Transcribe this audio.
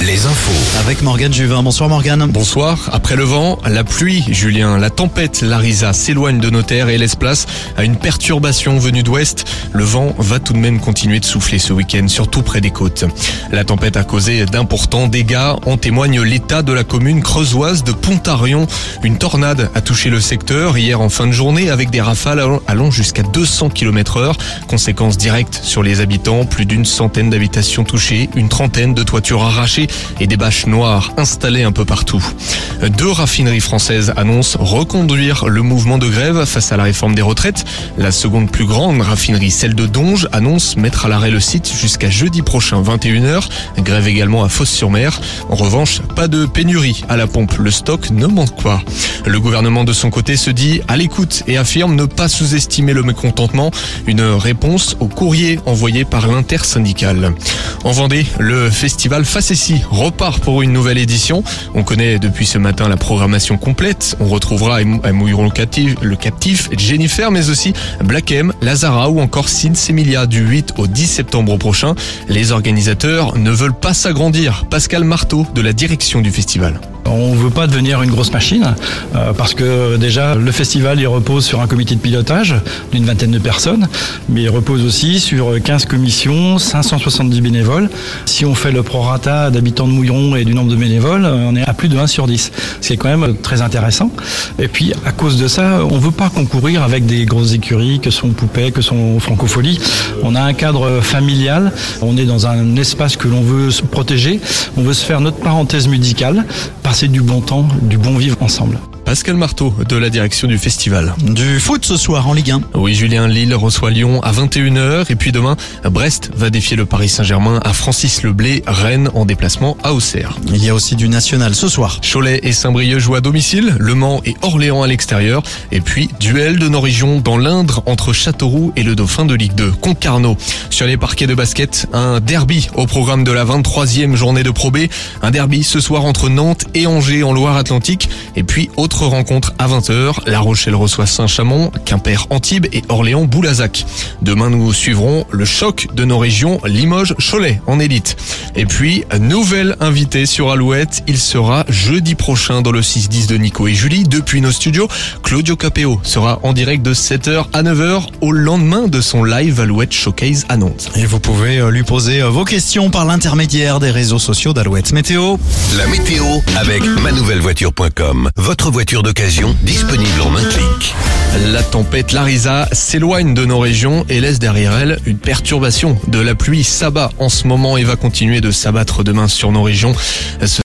Les infos. Avec Morgane Juvin. Bonsoir Morgane. Bonsoir. Après le vent, la pluie, Julien, la tempête Larisa s'éloigne de nos terres et laisse place à une perturbation venue d'ouest. Le vent va tout de même continuer de souffler ce week-end, surtout près des côtes. La tempête a causé d'importants dégâts. En témoigne l'état de la commune creusoise de Pontarion. Une tornade a touché le secteur hier en fin de journée avec des rafales allant jusqu'à 200 km heure. Conséquences directes sur les habitants, plus d'une centaine d'habitations touchées, une trentaine de toitures et des bâches noires installées un peu partout. Deux raffineries françaises annoncent reconduire le mouvement de grève face à la réforme des retraites. La seconde plus grande raffinerie, celle de Donge, annonce mettre à l'arrêt le site jusqu'à jeudi prochain 21h. Grève également à Fosse-sur-Mer. En revanche, pas de pénurie à la pompe. Le stock ne manque pas. Le gouvernement de son côté se dit à l'écoute et affirme ne pas sous-estimer le mécontentement. Une réponse au courrier envoyé par l'intersyndicale. En Vendée, le festival Facessi repart pour une nouvelle édition. On connaît depuis ce matin la programmation complète. On retrouvera Mouilleron le captif, Jennifer, mais aussi Black M, Lazara ou encore Sid Semilia du 8 au 10 septembre prochain. Les organisateurs ne veulent pas s'agrandir. Pascal Marteau de la direction du festival. On ne veut pas devenir une grosse machine euh, parce que déjà le festival il repose sur un comité de pilotage d'une vingtaine de personnes, mais il repose aussi sur 15 commissions, 570 bénévoles. Si on fait le prorata d'habitants de Mouilleron et du nombre de bénévoles, on est à plus de 1 sur 10, ce qui est quand même très intéressant. Et puis à cause de ça, on ne veut pas concourir avec des grosses écuries que sont Poupée, que sont Francophonie. On a un cadre familial, on est dans un espace que l'on veut protéger, on veut se faire notre parenthèse musicale du bon temps, du bon vivre ensemble. Pascal Marteau de la direction du festival. Du foot ce soir en Ligue 1. Oui, Julien Lille reçoit Lyon à 21h et puis demain, Brest va défier le Paris Saint-Germain à Francis Leblé, Rennes en déplacement à Auxerre. Il y a aussi du national ce soir. Cholet et Saint-Brieuc jouent à domicile, Le Mans et Orléans à l'extérieur et puis duel de nos régions dans l'Indre entre Châteauroux et le Dauphin de Ligue 2, Concarneau. Sur les parquets de basket, un derby au programme de la 23e journée de Pro B, un derby ce soir entre Nantes et Angers en Loire-Atlantique et puis autre rencontre à 20h. La Rochelle reçoit Saint-Chamond, Quimper Antibes et Orléans Boulazac. Demain, nous suivrons le choc de nos régions Limoges-Cholet en élite. Et puis, nouvelle invitée sur Alouette, il sera jeudi prochain dans le 6-10 de Nico et Julie. Depuis nos studios, Claudio Capeo sera en direct de 7h à 9h au lendemain de son live Alouette Showcase à Nantes. Et vous pouvez euh, lui poser euh, vos questions par l'intermédiaire des réseaux sociaux d'Alouette Météo. La météo avec manouvellevoiture.com. Votre voiture d'occasion disponible en un clic. La tempête Larisa s'éloigne de nos régions et laisse derrière elle une perturbation. De la pluie s'abat en ce moment et va continuer de s'abattre demain sur nos régions.